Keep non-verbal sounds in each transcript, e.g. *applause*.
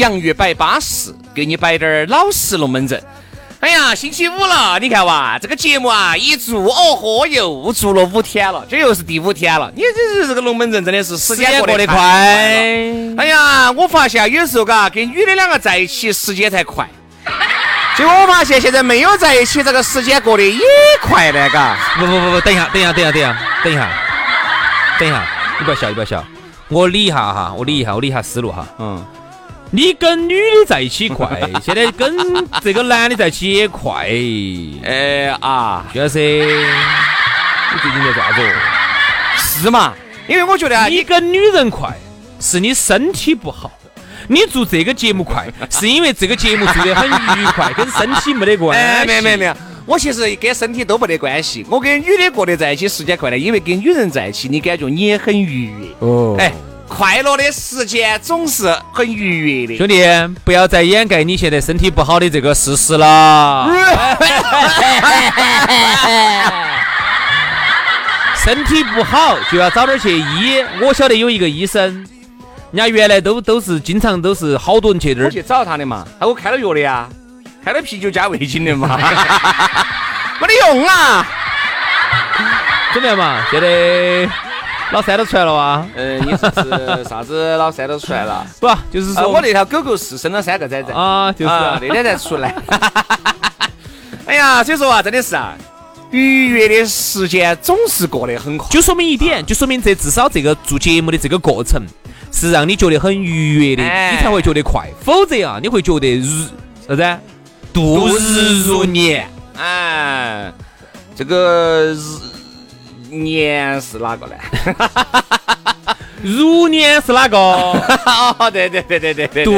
洋芋摆巴适，给你摆点儿老实龙门阵。哎呀，星期五了，你看哇，这个节目啊一做，哦豁，又做了五天了，这又是第五天了。你这这这个龙门阵真的是时间过得快。哎呀，我发现有时候嘎，跟女的两个在一起时间才快。*laughs* 结果我发现现在没有在一起，这个时间过得也快呢，嘎。不不不不，等一下，等一下，等一下，等一下，等一下，等一下，你不要笑，你不要笑，我理一下哈，我理一下，我理一下思路哈，嗯。你跟女的在一起快，现在跟这个男的在一起也快。*laughs* 哎啊，徐老师，你最近在做啥子？是嘛？因为我觉得啊，你跟女人快，是你身体不好；你做这个节目快，*laughs* 是因为这个节目做得很愉快，跟身体没得关系。没有没有没有，我其实跟身体都没得关系。我跟女的过得在一起时间快呢，因为跟女人在一起，你感觉你也很愉悦。哦，哎。快乐的时间总是很愉悦的，兄弟，不要再掩盖你现在身体不好的这个事实了。*laughs* 身体不好就要早点去医。我晓得有一个医生，人家原来都都是经常都是好多人去那儿去找他的嘛，他给我开了药的呀，开了啤酒加味精的嘛，*laughs* 没得用啊。怎么样嘛？现在。老三都出来了哇！嗯，你说是啥子？老三都出来了？*laughs* 不，就是说我那条狗狗是生了三个崽崽啊，就是那天才出来。*laughs* 哎呀，所以说啊，真的是啊，愉悦的时间总是过得很快。就说明一点，就说明这至少这个做节目的这个过程是让你觉得很愉悦的，你才会觉得快。否则啊，你会觉得如啥子？度日如年。哎，这个日。年是哪个呢？如年是哪个？*laughs* 哦，对对对对对对。度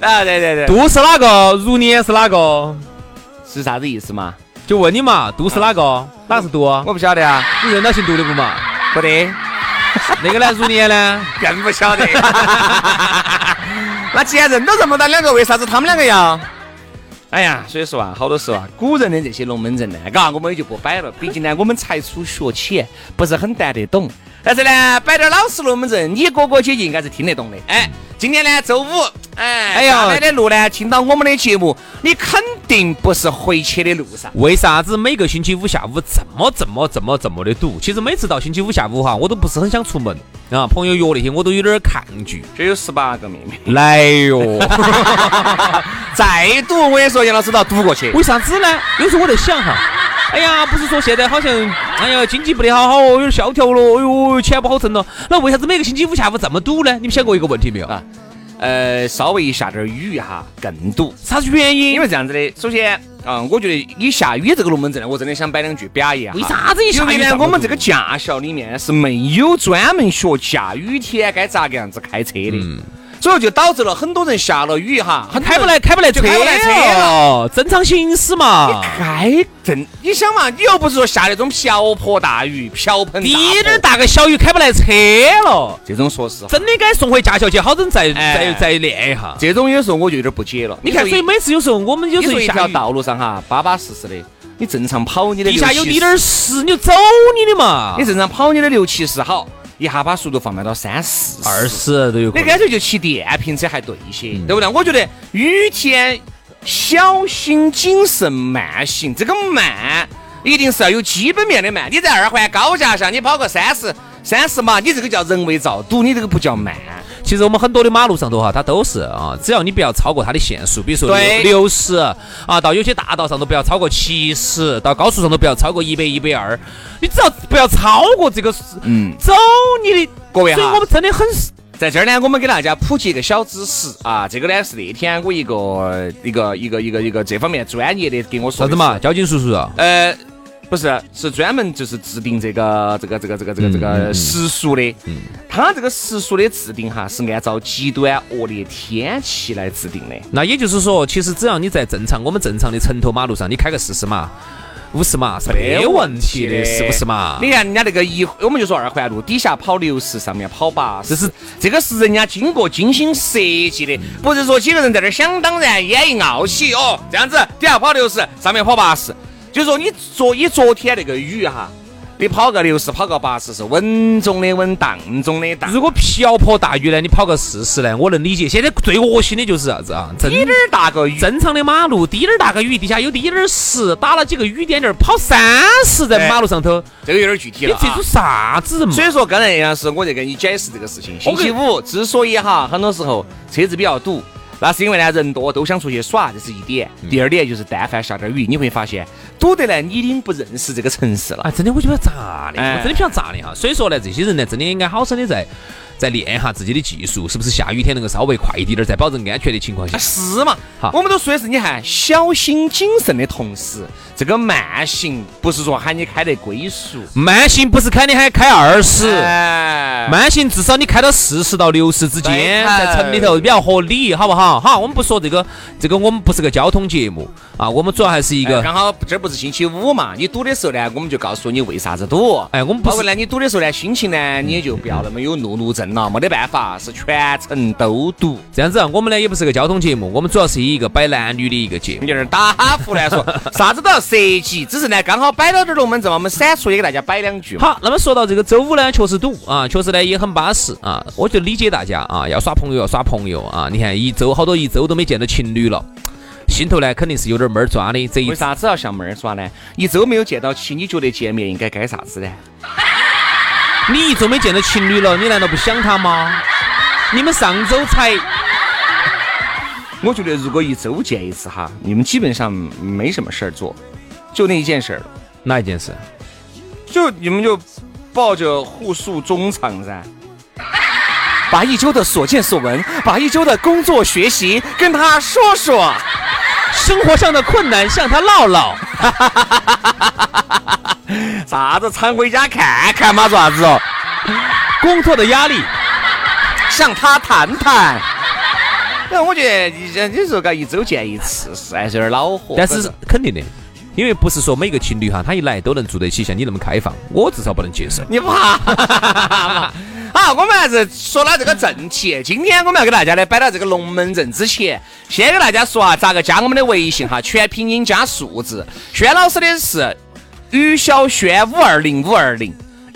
啊，对对对。度是哪个？如年是哪个？是啥子意思嘛？就问你嘛，度是哪个？哪是度？我不晓得啊。你认到姓杜的不嘛？不得。那个呢？如年呢？更不晓得。*laughs* 那既然认都认不到两个，为啥子他们两个要？哎呀，所以说啊，好多时候啊，古人的这些龙门阵呢，嘎，我们也就不摆了。毕竟呢，我们才初学浅，不是很谈得懂。但是呢，摆点老实龙门阵，你哥哥姐姐应该是听得懂的。哎，今天呢，周五，哎，哎呀，来的路呢，听到我们的节目，你肯定不是回去的路上。为啥子每个星期五下午这么这么这么这么的堵？其实每次到星期五下午哈，我都不是很想出门啊。朋友约那些，我都有点抗拒。这有十八个妹妹来哟，*laughs* 再堵，我也说，杨老师都要堵过去。为啥子呢？有时候我在想哈。哎呀，不是说现在好像，哎呀，经济不得好好哦，有点萧条了，哎呦，钱不好挣了。那为啥子每个星期五下午这么堵呢？你们想过一个问题没有啊？呃，稍微一下点雨哈，更堵。啥子原因？因为这样子的，首先，嗯，我觉得你下雨这个龙门阵呢，我真的想摆两句表扬。为啥子一下雨呢？我们这个驾校里面是没有专门学下雨天该咋个样子开车的。所以就导致了很多人下了雨哈，开不来，开不来车，开不来车了，正常行驶嘛。你开正，你想嘛，你又不是说下那种瓢泼大雨、瓢盆，滴点大个小雨开不来车了。这种说实话，真的该送回驾校去，好生再再再练一下。这种有时候我就有点不解了。你看，所以每次有时候我们有时候一条道路上哈，巴巴适适的，你正常跑你的地下有滴点儿湿，你就走你的嘛。你正常跑你的六七十好。一下把速度放慢到三四、二十都有。你干脆就骑电瓶车还对一些，对不对？我觉得雨天小心谨慎慢行，这个慢一定是要有基本面的慢。你在二环高架上，你跑个三十、三十码，你这个叫人为造堵，你这个不叫慢。其实我们很多的马路上头哈，它都是啊，只要你不要超过它的限速，比如说六六十啊，到有些大道上都不要超过七十，到高速上都不要超过一百一百二，你只要不要超过这个，嗯，走你的各位哈所以我们真的很在这儿呢，我们给大家普及一个小知识啊，这个呢是那天我一个一个一个一个一个这方面专业的给我说的啥子嘛？？交警叔叔啊，呃，不是，是专门就是制定这个这个这个这个这个这个时速的。嗯，它这个时速的制定哈，是按照极端恶劣天气来制定的。那也就是说，其实只要你在正常我们正常的城头马路上，你开个四十码、五十码是没问题的，是不是嘛？你看人家那个一，我们就说二环路底下跑六十，上面跑八十，这是这个是人家经过精心设计的，不是说几个人在那儿想当然演绎傲起哦，这样子底下跑六十，上面跑八十，就是说你昨以昨天那个雨哈，你跑个六十，跑个八十是稳中的稳，当中的当。如果瓢泼大雨呢，你跑个四十呢，我能理解。现在最恶心的就是啥子啊？滴滴点儿大个雨，正常的马路，滴点儿大个雨，底下有滴点儿湿，打了几个雨点点儿，跑三十在马路上头，这个有点具体了、啊。你这种啥子人嘛？所以说，刚才杨老师我在跟你解释这个事情。星期五之所以哈，很多时候车子比较堵，那是因为呢人多都想出去耍，这是一点。第二点就是，但凡下点雨，你会发现堵得来，你已经不认识这个城市了。啊，真的我觉得咋的，哎我真的比较炸的哈。所以说呢，这些人呢，真的应该好生的在在练一下自己的技术，是不是下雨天能够稍微快一点儿，在保证安全的情况下啊，。是嘛好？我们都说的是，你看小心谨慎的同时，这个慢行不是说喊你开得龟速，慢行不是开你还开二十，哎，慢行至少你开到四十到六十之间，在城里头比较合理，好不好？好，我们不说这个，这个我们不是个交通节目啊，我们主要还是一个，哎刚好这不是星期五嘛？你堵的时候呢，我们就告诉你为啥子堵。哎，我们不是包括呢，你堵的时候呢，心情呢，你也就不要那么有怒怒症了，没得办法，是全程都堵。这样子啊，我们呢也不是个交通节目，我们主要是以一个摆男女的一个节目。有点打胡乱说，啥子都要涉及，只是呢，刚好摆到这儿龙门阵嘛，我们闪出也给大家摆两句。好，那么说到这个周五呢，确实堵啊，确实呢也很巴适啊，我就理解大家啊，要耍朋友要耍朋友啊，你看一周好多一周都没见到情侣了，心头呢肯定是有点闷儿抓的。这一为啥子要像闷儿耍呢？一周没有见到起，你觉得见面应该该啥子呢？你一周没见到情侣了，你难道不想他吗？你们上周才我觉得如果一周见一次哈，你们基本上没什么事儿做，就那一件事儿了，哪一件事？就你们就抱着互诉衷肠噻。把一周的所见所闻，把一周的工作学习跟他说说。生活上的困难向他唠唠。*laughs* *laughs* 啥子常回家看看嘛，做啥子哦？*laughs* 工作的压力，向他谈谈。那我觉得你这你说个一周见一次是还是有点恼火。但是肯定的，因为不是说每个情侣哈，他一来都能住得起像你那么开放，我至少不能接受。你怕？*laughs* 好，我们还是说到这个正题。今天我们要给大家呢摆到这个龙门阵之前，先给大家说啊，咋个加我们的微信哈，全拼音加数字。轩老师的是于小轩五二零五二零，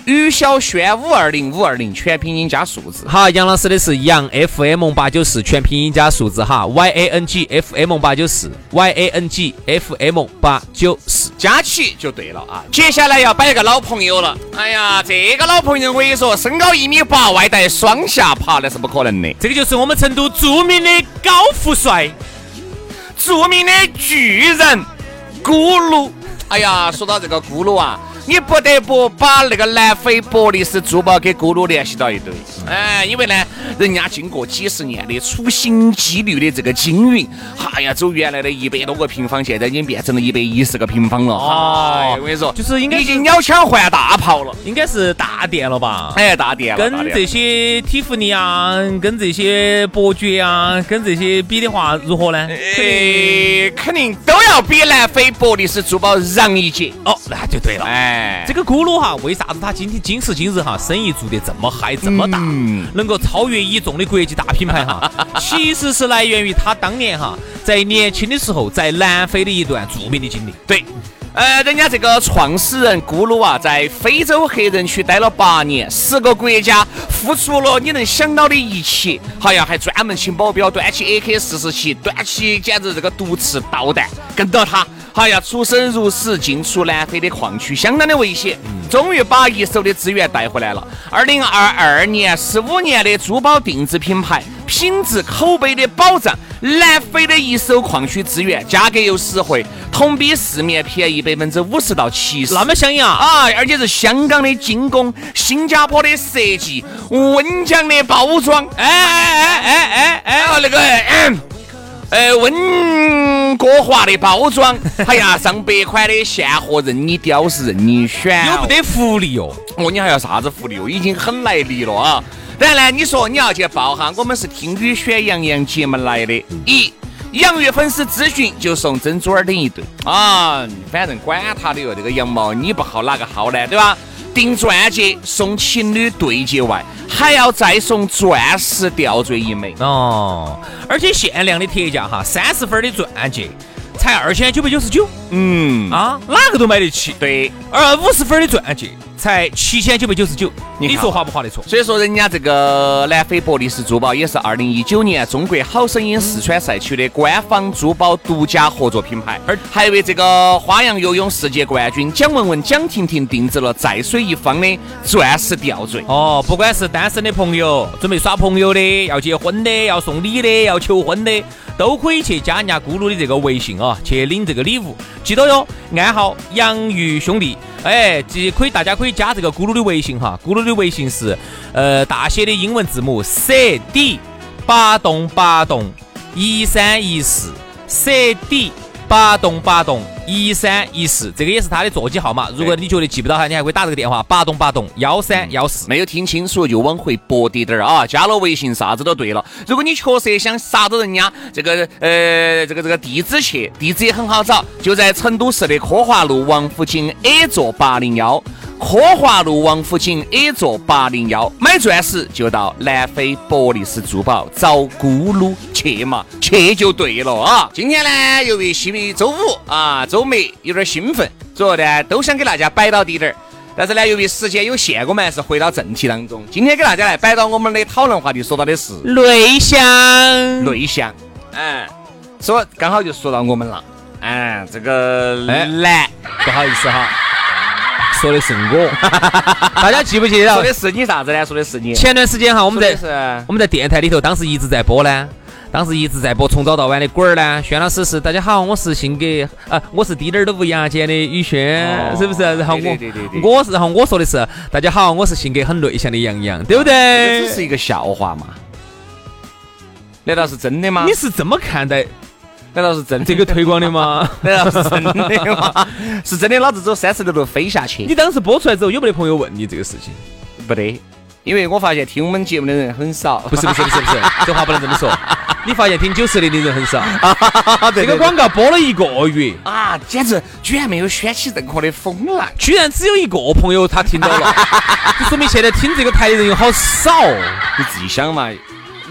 于小轩五二零五二零，全拼音加数字。好，杨老师的是杨 FM 八九四，全拼音加数字哈，Y A N G F M 八九四，Y A N G F M 八九四。加起就对了啊！接下来要摆一个老朋友了。哎呀，这个老朋友我跟你说，身高一米八，外带双下巴，那是不可能的。这个就是我们成都著名的高富帅，著名的巨人咕噜。哎呀，说到这个轱辘啊，你不得不把那个南非伯利斯珠宝给咕噜联系到一堆。哎，因为呢，人家经过几十年的处心积虑的这个经营，哎呀，走原来的一百多个平方，现在已经变成了一百一十个平方了。哦，我跟你说，就是应该已经鸟枪换大炮了。应该是大店了吧？哎，大店跟这些蒂芙尼啊，跟这些伯爵啊，跟这些比的话，如何呢？哎，肯定都要比南非伯利斯珠宝让一截。哦，那就对了。哎，这个咕噜哈，为啥子他今天今时今日哈，生意做得这么嗨这么大，嗯能够超越一众的国际大品牌哈？*laughs* 其实是来源于他当年哈，在年轻的时候在南非的一段著名的经历。对，呃，人家这个创始人咕噜啊，在非洲黑人区待了八年，十个国家，付出了你能想到的一切，好呀，还专门请保镖端起 AK 四十七，端起简直这个毒刺导弹，跟到他好呀，出生入死，进出南非的矿区相当的危险，终于把一手的资源带回来了。二零二二年，十五年的珠宝定制品牌，品质口碑的保障。南非的一手矿区资源，价格又实惠，同比市面便宜百分之五十到七十。那么香呀！啊，而且是香港的精工，新加坡的设计，温江的包装。哎哎哎哎哎哎，哦那个，哎，温哥华的包装。*laughs* 哎呀，上百款的现货任你挑是任你选，有不得福利哦。哦，你还要啥子福利哦？已经很来力了啊！当然呢，你说你要去报哈，我们是听雨选洋洋节目来的。一，杨月粉丝咨询就送珍珠耳钉一对啊，反正管他的哟，这个羊毛你不薅哪个薅呢？对吧？订钻戒送情侣对戒外，还要再送钻石吊坠一枚哦，而且限量的特价哈，三十分的钻戒才二千九百九十九。嗯啊，哪个都买得起。对，而五十分的钻戒。才七千九百九十九，你说划不划得错？所以说，人家这个南非博利斯珠宝也是二零一九年中国好声音四川赛区的官方珠宝独家合作品牌，而还为这个花样游泳世界冠军蒋雯雯、蒋婷婷定制了在水一方的钻石吊坠。哦，不管是单身的朋友，准备耍朋友的，要结婚的，要送礼的，要求婚的，都可以去加人家咕噜的这个微信啊，去领这个礼物。记得哟，暗号洋芋兄弟。哎，这可以，大家可以加这个咕噜的微信哈，咕噜的微信是呃大写的英文字母 C D 八栋八栋一三一四 C D。八栋八栋一三一四，这个也是他的座机号码。如果你觉得记不到他，你还可以打这个电话：八栋八栋幺三幺四。没有听清楚就往回拨滴点儿啊！加了微信啥子都对了。如果你确实想杀到人家这个呃这个这个地址去，地址也很好找，就在成都市的科华路王府井 A 座八零幺。科华路王府井 A 座八零幺，买钻石就到南非博利斯珠宝找咕噜去嘛，去就对了啊！今天呢，由于是周五啊，周末有点兴奋，所以呢都想给大家摆到底点儿。但是呢，由于时间有限，我们还是回到正题当中。今天给大家来摆到我们的讨论话题，说到的是内向，内向。嗯，说刚好就说到我们了。嗯，这个男，不好意思哈。说的是我，*laughs* 大家记不记得？说的是你啥子呢？说的是你。前段时间哈，我们在我们在电台里头，当时一直在播呢，当时一直在播从早到晚的滚儿呢。轩老师是大家好，我是性格啊，我是滴点儿都不牙尖的宇轩，是不是？然后我我是然后我说的是大家好，我是性格很内向的杨洋，对不对？这只是一个笑话嘛？难道是真的吗？你是这么看待？难道是真这个推广的吗？*laughs* 难道是真的吗？*laughs* 是真的，老子走三十六路飞下去。你当时播出来之后，有没得朋友问你这个事情？不得，因为我发现听我们节目的人很少。不是不是不是不是，*laughs* 这话不能这么说。你发现听九十零的人很少。这个广告播了一个月啊，简直居然没有掀起任何的风浪，居然只有一个朋友他听到了，就说明现在听这个台的人有好少。你自己想嘛。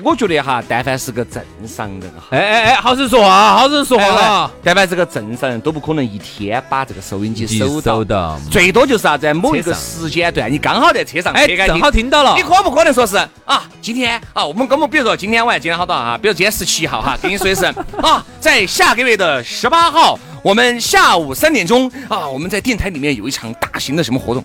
我觉得哈，但凡是个正常人哈，哎哎哎，好生说话，好生说话。但凡是个正常人都不可能一天把这个收音机收到，最多就是啥子，某一个时间段，你刚好在车上，哎，正好听到了。你可不可能说是啊？今天啊，我们我们比如说今天晚上今天好多啊，比如今天十七号哈，*laughs* 跟你说的是啊，在下个月的十八号，我们下午三点钟啊，我们在电台里面有一场大型的什么活动。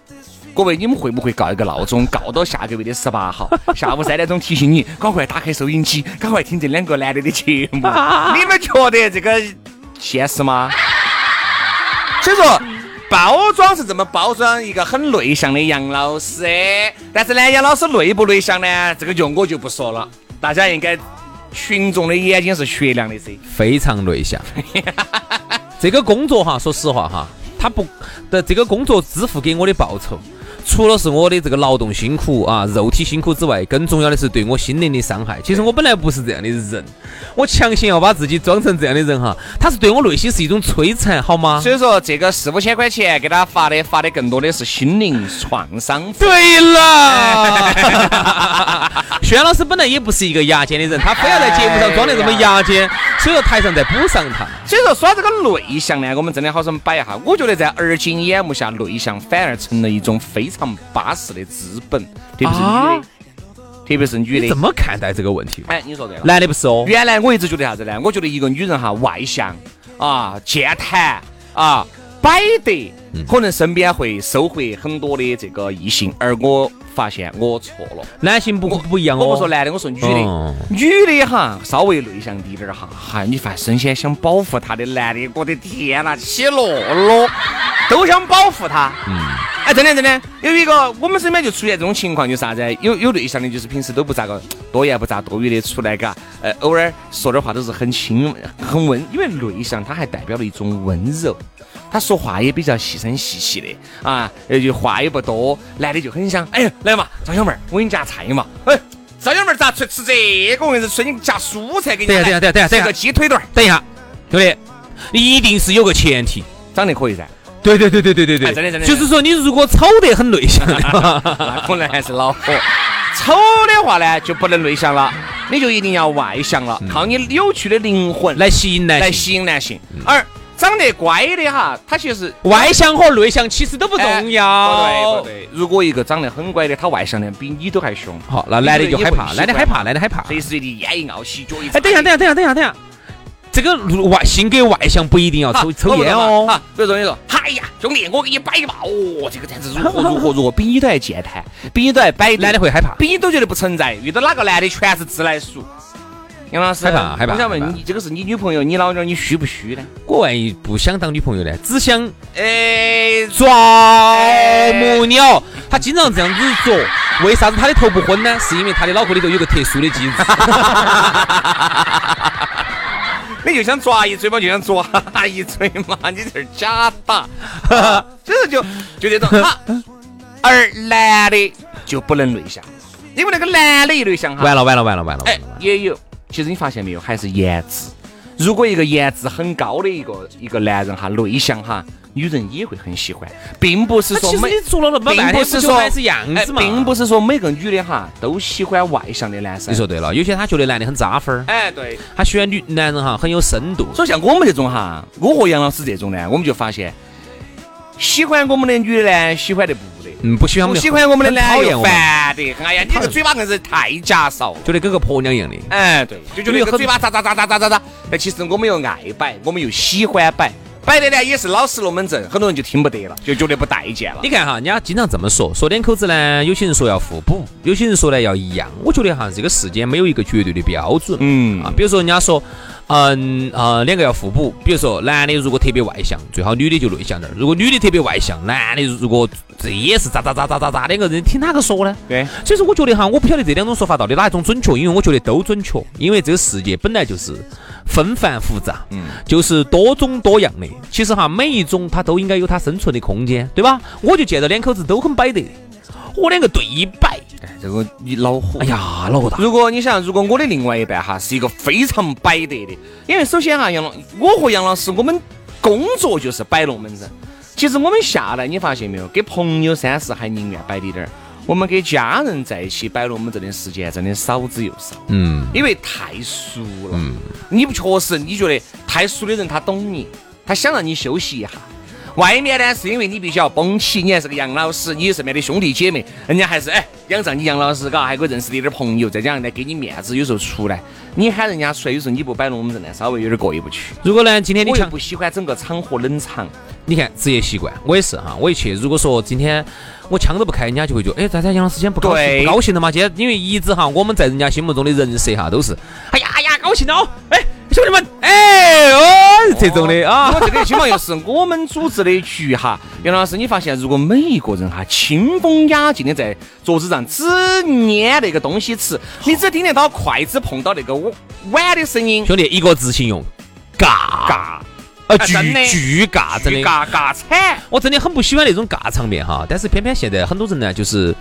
各位，你们会不会告一个闹钟，告到下个月的十八号 *laughs* 下午三点钟提醒你，赶快打开收音机，赶快听这两个男的的节目？*laughs* 你们觉得这个现实吗？*laughs* 所以说，包装是这么包装一个很内向的杨老师，但是呢，杨老师内不内向呢？这个就我就不说了，大家应该群众的眼睛是雪亮的噻，非常内向。这个工作哈，说实话哈，他不的这个工作支付给我的报酬。除了是我的这个劳动辛苦啊，肉体辛苦之外，更重要的是对我心灵的伤害。其实我本来不是这样的人，我强行要把自己装成这样的人哈，他是对我内心是一种摧残，好吗？所以说这个四五千块钱给他发的，发的更多的是心灵创伤。对了，*laughs* 轩老师本来也不是一个牙尖的人，他非要在节目上装的这么牙尖，所以说台上再补上他。所以说说这个内向呢，我们真的好生摆一下。我觉得在而今眼目下，内向反而成了一种非。常巴适的资本，特别是女的，特别是女的，怎么看待这个问题？哎，你说对了，男的不是哦。原来我一直觉得啥子呢？我觉得一个女人哈，外向啊，健谈啊摆得，可能身边会收获很多的这个异性，而我发现我错了。男性不不一样哦。我不说男的，我说女的。女的哈，稍微内向滴点儿哈，哈，你发现先想保护她的男的，我的天呐，起落落，都想保护她。嗯。哎，真的真的，有一个我们身边就出现这种情况，就是啥子？有有对象的，就是平时都不咋个多言不咋多语的出来，嘎，呃，偶尔说点话都是很轻很温，因为内向他还代表了一种温柔，他说话也比较细声细气的啊，呃，就话也不多，男的就很想，哎，来嘛，张小妹儿，我给你夹菜嘛，哎，张小妹儿咋吃吃这个？我跟你说，你夹蔬菜给你。等下等下等下等下，个鸡腿段儿。等一下，兄弟，一定是有个前提，长得可以噻。对对对对对对对，真的真的，就是说你如果丑得很内向，*laughs* 那可能还是恼火。丑的话呢，就不能内向了，你就一定要外向了，靠你有趣的灵魂来吸引男来吸引男性。而长得乖的哈，他其实外向和内向其实都不重要。不对不对，如果一个长得很乖的，他外向的比你都还凶，好，那男的就害怕，男的害怕，男的害怕，随时随地烟一傲，洗脚一。哎，等一下等一下等一下等一下等一下。这个外性格外向不一定要抽抽烟哦。比如说你说，哎呀，兄弟，我给你摆一把，哦，这个样子如何如何如何，比你都还健谈，比你都还摆，男的会害怕，比你都觉得不存在。遇到哪个男的全是自来熟。杨老师害怕害怕。我想问你，这个是你女朋友，你老娘你虚不虚呢？我万一不想当女朋友呢？只想诶抓木鸟。他经常这样子做，为啥子他的头不昏呢？是因为他的脑壳里头有个特殊的机制。你就想抓一嘴巴，*laughs* *laughs* 就想抓一嘴嘛，你这是假打，所以说就就这种。而男的就不能内向，因为那个男的一内向哈，完了完了完了完了。哎，也有，其实你发现没有，还是颜值。如果一个颜值很高的一个一个男人哈，内向哈。女人也会很喜欢，并不是说每，并不是说还是样子嘛，并不是说每个女的哈都喜欢外向的男生。你说对了，有些她觉得男的很扎分儿，哎，对，她喜欢女男人哈很有深度。所以像我们这种哈，我和杨老师这种呢，我们就发现，喜欢我们的女的呢，喜欢的不得，嗯，不喜欢我们，不喜欢我们的男又烦得，哎呀，你这个嘴巴硬是太假少，觉得跟个婆娘一样的。哎，对，就觉得这个嘴巴咋咋咋咋咋咋咋，但其实我们又爱摆，我们又喜欢摆。摆的呢也是老实龙门阵，很多人就听不得了，就觉得不待见了。你看哈，人家经常这么说，说两口子呢，有些人说要互补，有些人说呢要一样。我觉得哈，这个世间没有一个绝对的标准。嗯啊，比如说人家说，嗯啊，两个要互补。比如说男的如果特别外向，最好女的就内向点儿；如果女的特别外向，男的如果这也是咋咋咋咋咋咋，两个人听哪个说呢？对。所以说，我觉得哈，我不晓得这两种说法到底哪一种准确，因为我觉得都准确，因为这个世界本来就是。纷繁复杂，嗯，就是多种多样的。其实哈，每一种它都应该有它生存的空间，对吧？我就见到两口子都很摆得，我两个对摆，哎，这个你恼火，哎呀，恼火大。如果你想，如果我的另外一半哈是一个非常摆得的，因为首先哈，杨老，我和杨老师我们工作就是摆龙门阵。其实我们下来，你发现没有，给朋友三四还宁愿摆滴点儿。我们给家人在一起摆龙门阵的时间真的少之又少，嗯，因为太熟了，嗯，你不确实你觉得太熟的人他懂你，他想让你休息一下。外面呢是因为你必须要绷起，你还是个杨老师，你身边的兄弟姐妹，人家还是哎仰仗你杨老师，嘎，还可以认识你点朋友，再加上来给你面子，有时候出来你喊人家出来，有时候你不摆龙门阵呢，稍微有点过意不去。如果呢，今天你不喜欢整个场合冷场，你看职业习惯，我也是哈，我一去，如果说今天。我枪都不开，人家就会觉得，哎，大家杨老师今天不高兴，不高兴了嘛？今天因为一直哈，我们在人家心目中的人设哈，都是，哎呀哎呀，高兴了哦，哎，兄弟们，哎哦，这种的啊。我这个情况又是我们组织的局哈，杨老师，你发现如果每一个人哈，清风雅静的在桌子上只捏那个东西吃，你只听得到筷子碰到那个碗的声音。兄弟，一个字形容，尬尬。呃，巨巨尬，真的尬尬惨！我真的很不喜欢那种尬场面哈。但是偏偏现在很多人呢，就是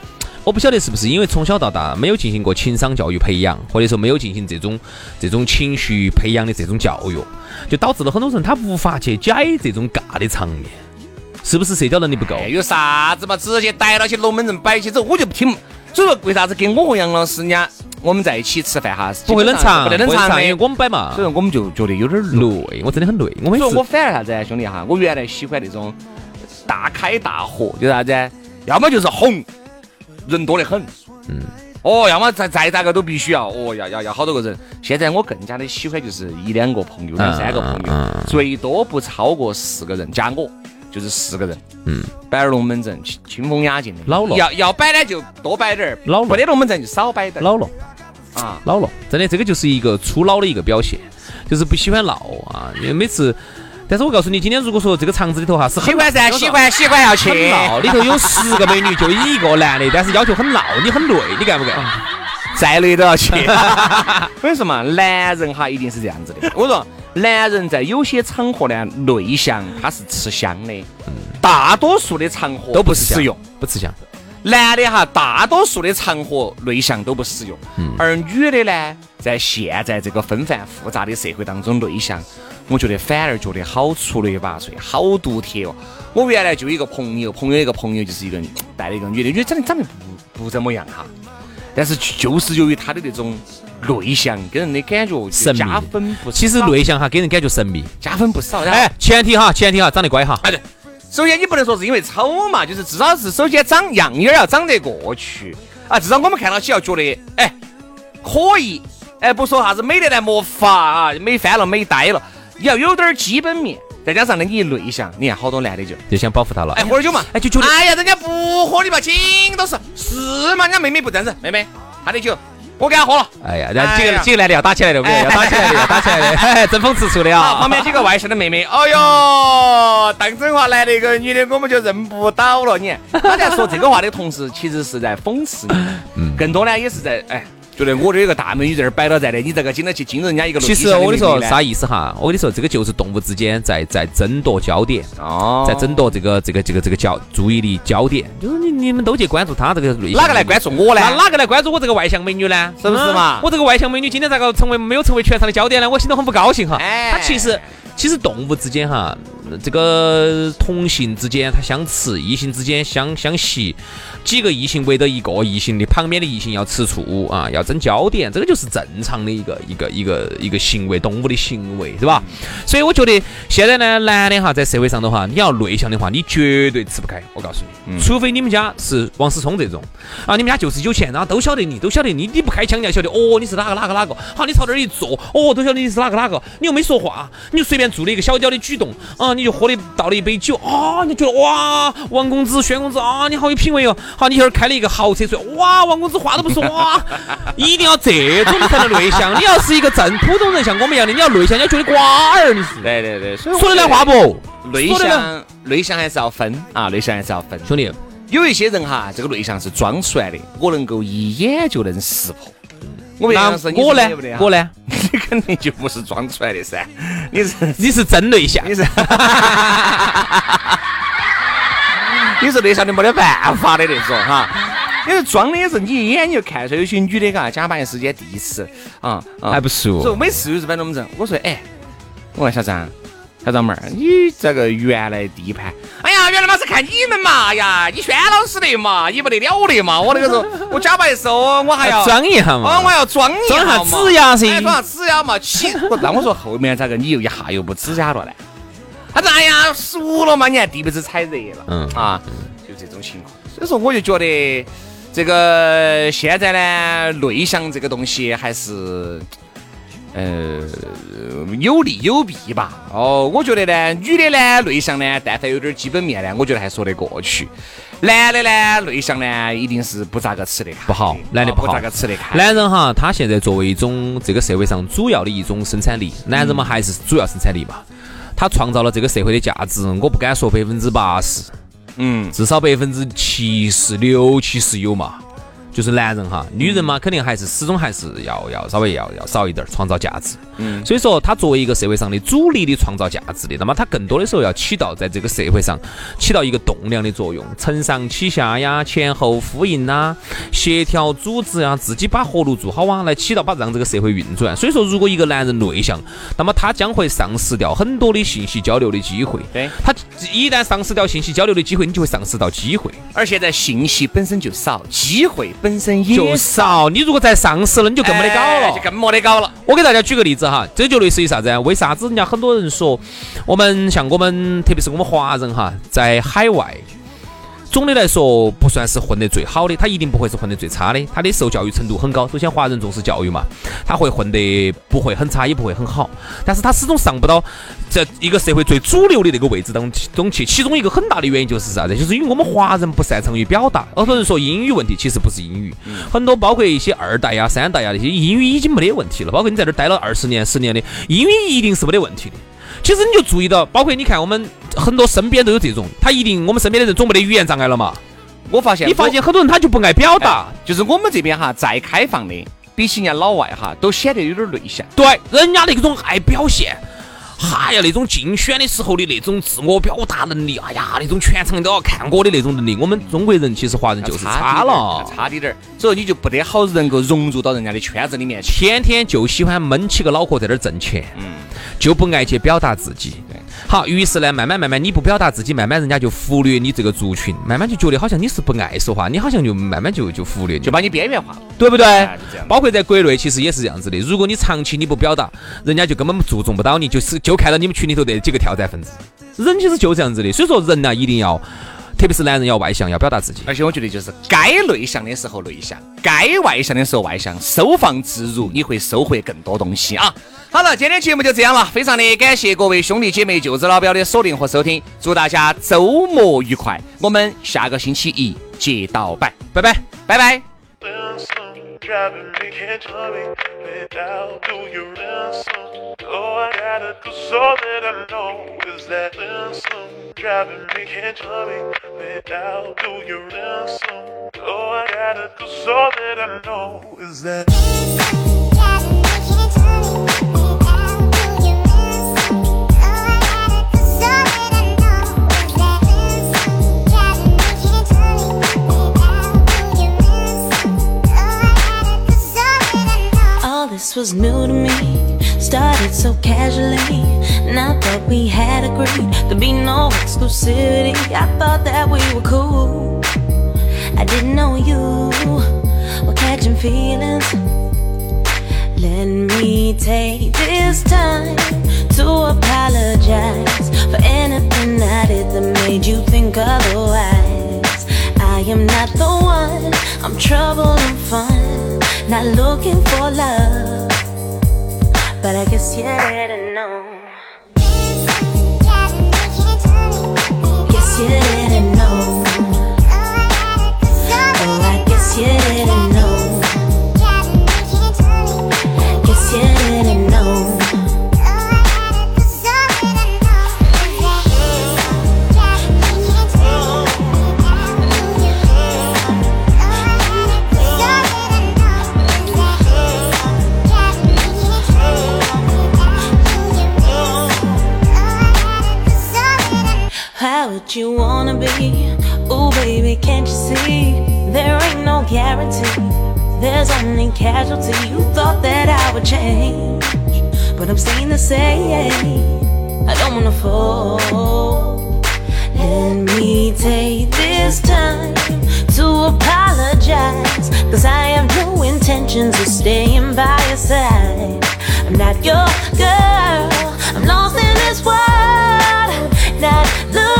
我不晓得是不是因为从小到大没有进行过情商教育培养，或者说没有进行这种这种情绪培养的这种教育，就导致了很多人他无法去解这种尬的场面。是不是社交能力不够？有啥子嘛？直接逮到起龙门阵摆起走，我就不听。所以说，为啥子跟我和杨老师人家？我们在一起吃饭哈，不会冷场，不会冷场因为我们摆嘛，所以说我们就觉得有点累，我真的很累。我们说我反而啥子兄弟哈，我原来喜欢那种大开大合，就啥子，要么就是红，人多得很，嗯，哦，要么再再咋个都必须要，哦，要要要好多个人。现在我更加的喜欢就是一两个朋友，两三个朋友，最多不超过四个人，加我就是四个人。嗯，摆点龙门阵，清清风雅静的。老了。要要摆呢就多摆点儿，老了。不得龙门阵就少摆点。老了。啊，老了，真的，这个就是一个初老的一个表现，就是不喜欢闹啊，因为每次。但是我告诉你，今天如果说这个场子里头哈是喜欢噻，喜欢喜欢要去闹，里头有十个美女，就一个男的，但是要求很闹，你很累，你干不干？再累都要去。*laughs* 我跟你说嘛，男人哈一定是这样子的。我说，男人在有些场合呢，内向他是吃香的，大多数的场合都不实用，不吃香。男的哈，大多数的场合内向都不实用，而女的呢，在现在这个纷繁复杂的社会当中，内向。我觉得反而觉得好出类拔萃，好独特哦！我原来就一个朋友，朋友一个朋友就是一个带了一个女的，女的长得长得不不怎么样哈，但是就是由于她的那种内向，给人的感觉加分不少。其实内向哈，给人感觉神秘，加分不少。哎，前提哈，前提哈，长得乖哈。哎对，首先你不能说是因为丑嘛，就是至少是首先长样儿要长得过去啊，至少我们看到起要觉得哎可以，哎不说啥子美得来没法啊，美翻了美呆了。要有点基本面，再加上呢，你内向，你看好多男的就就想保护她了。哎，喝点酒嘛，哎，就觉得，哎呀，人家不喝你嘛，紧都是是嘛，人家妹妹不这样子，妹妹，她的酒我给他喝了。哎呀，然后几个几个男的要打起来的，要打起来的，要打起来的，争风吃醋的啊。旁边几个外向的妹妹，哎呦，当真话来了一个女的，我们就认不到了。你看他在说这个话的同时，其实是在讽刺你，嗯，更多呢也是在哎。觉得我这有个大美女在这儿摆到在的，你这个经得起惊人家一个。其实我跟你说啥意思哈？我跟你说，这个就是动物之间在在争夺焦点，哦，在争夺这个这个这个这个焦注意力焦点，就是你你们都去关注他这个内向。哪个来关注我呢？那哪个来关注我这个外向美女呢？是不是嘛？我这个外向美女今天咋个成为没有成为全场的焦点呢？我心头很不高兴哈。哎，她其实其实动物之间哈。这个同性之间它相吃，异性之间相相吸，几个异性围着一个异性的旁边的异性要吃醋啊，要争焦点，这个就是正常的一个一个一个一个行为，动物的行为是吧？所以我觉得现在呢，男的哈在社会上的话，你要内向的话，你绝对吃不开。我告诉你，除非你们家是王思聪这种啊，你们家就是有钱，然后都晓得你，都晓得你，你不开腔，你要晓得哦，你是哪个哪个哪个，好，你朝这儿一坐，哦，都晓得你是哪个哪个，你又没说话，你就随便做了一个小小的举动啊，你。就喝了倒了一杯酒啊！你觉得哇，王公子、轩公子啊，你好有品味哦！好，你一会儿开了一个豪车出来，哇，王公子话都不说哇，*laughs* 一定要这种才能内向。你要是一个正普通人，像我们一样的，你要内向，你要觉得瓜儿，你是。对对对，说得来话不？内向，内向还是要分啊，内向还是要分。兄弟，有一些人哈，这个内向是装出来的，我能够一眼就能识破。我我呢？我呢？你 *laughs* 肯定就不是装出来的噻，你是你是真内向，你是你是内向的没得办法的那种哈。你是装的也是你一眼你就看出来，有些女的嘎，假扮时间第一次啊，还不熟。说每次就是摆龙门阵，我说哎，我问小张。小张妹儿，你这个原来地盘，哎呀，原来嘛是看你们嘛，哎呀，你轩老师的嘛，你不得了的嘛，我那个时候 *laughs* 我假扮的时候，我还要装一下嘛，哦，我要装一下嘛，指甲噻，装下指甲嘛，起，*laughs* 那我说后面咋个你又一下又不指甲了呢？他说哎呀，熟了嘛，你看地不子踩热了，嗯。啊，就这种情况，所以说我就觉得这个现在呢，内向这个东西还是。呃，有利有弊吧。哦，我觉得呢，女的呢内向呢，但凡有点基本面呢，我觉得还说得过去。男的呢内向呢，一定是不咋个吃得开，不好，男的不咋个吃得开。男人哈，他现在作为一种这个社会上主要的一种生产力，男人嘛还是主要生产力嘛。他创造了这个社会的价值，我不敢说百分之八十，嗯，至少百分之七十六七十有嘛。就是男人哈，女人嘛，肯定还是始终还是要要稍微要要少一点创造价值。嗯，所以说他作为一个社会上的主力的创造价值的，那么他更多的时候要起到在这个社会上起到一个栋梁的作用，承上启下呀，前后呼应呐，协调组织呀，自己把活路做好啊，来起到把让这个社会运转。所以说，如果一个男人内向，那么他将会丧失掉很多的信息交流的机会。对，他一旦丧失掉信息交流的机会，你就会丧失到机会。而现在信息本身就少，机会。本身也少，你如果再上市了，你就更没得搞了，就更没得搞了。我给大家举个例子哈，这就类似于啥子？为啥子人家很多人说，我们像我们，特别是我们华人哈，在海外总的来说不算是混得最好的，他一定不会是混得最差的。他的受教育程度很高。首先，华人重视教育嘛，他会混得不会很差，也不会很好。但是他始终上不到这一个社会最主流的那个位置当中去。其中一个很大的原因就是啥子？就是因为我们华人不擅长于表达。很多人说英语问题，其实不是英语，很多包括一些二代呀、三代呀那些英语已经没得问题了。包括你在这儿待了二十年、十年的，英语一定是没得问题的。其实你就注意到，包括你看我们很多身边都有这种，他一定我们身边的人总没得语言障碍了嘛。我发现，你发现很多人他就不爱表达，就是我们这边哈再开放的，比起人家老外哈都显得有点内向。对，人家那种爱表现。哎呀，那种竞选的时候的那种自我表达能力，哎呀，那种全场都要看我的那种能力，我们中国人其实华人就是差了，差滴点儿，所以你就不得好能够融入到人家的圈子里面，天天就喜欢闷起个脑壳在那儿挣钱，嗯，就不爱去表达自己。好，于是呢，慢慢慢慢，你不表达自己，慢慢人家就忽略你这个族群，慢慢就觉得好像你是不爱说话，你好像就慢慢就就忽略，就把你边缘化了，对不对？包括在国内，其实也是这样子的。如果你长期你不表达，人家就根本注重不到你，就是就看到你们群里头那几个跳蚤分子。人其实就这样子的，所以说人呢，一定要，特别是男人要外向，要表达自己。而且我觉得就是该内向的时候内向，该外向的时候外向，收放自如，你会收获更多东西啊。好了，今天节目就这样了，非常的感谢各位兄弟姐妹、舅子老表的锁定和收听，祝大家周末愉快，我们下个星期一接到拜，拜拜，拜拜。This was new to me. Started so casually, I thought we had agreed to be no exclusivity. I thought that we were cool. I didn't know you were catching feelings. Let me take this time to apologize for anything I did that made you think otherwise. I am not the one, I'm trouble and fun, not looking for love. But I guess you didn't know. Guess you didn't know. You wanna be? Ooh, baby, can't you see? There ain't no guarantee. There's only casualty. You thought that I would change, but I'm staying the same. I don't wanna fall. Let me take this time to apologize. Cause I have no intentions of staying by your side. I'm not your girl. I'm lost in this world. Not looking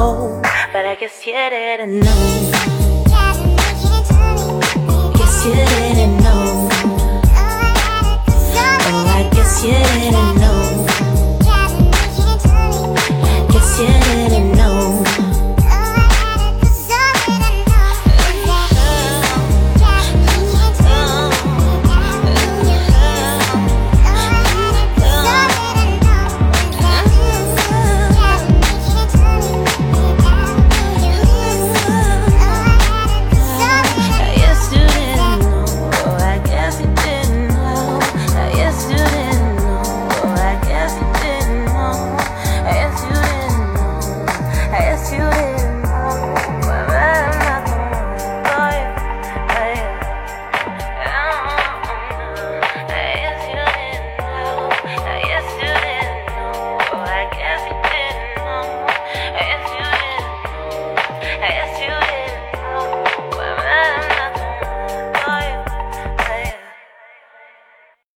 know, but I guess you didn't know. Guess you didn't know. Oh, I guess you didn't know.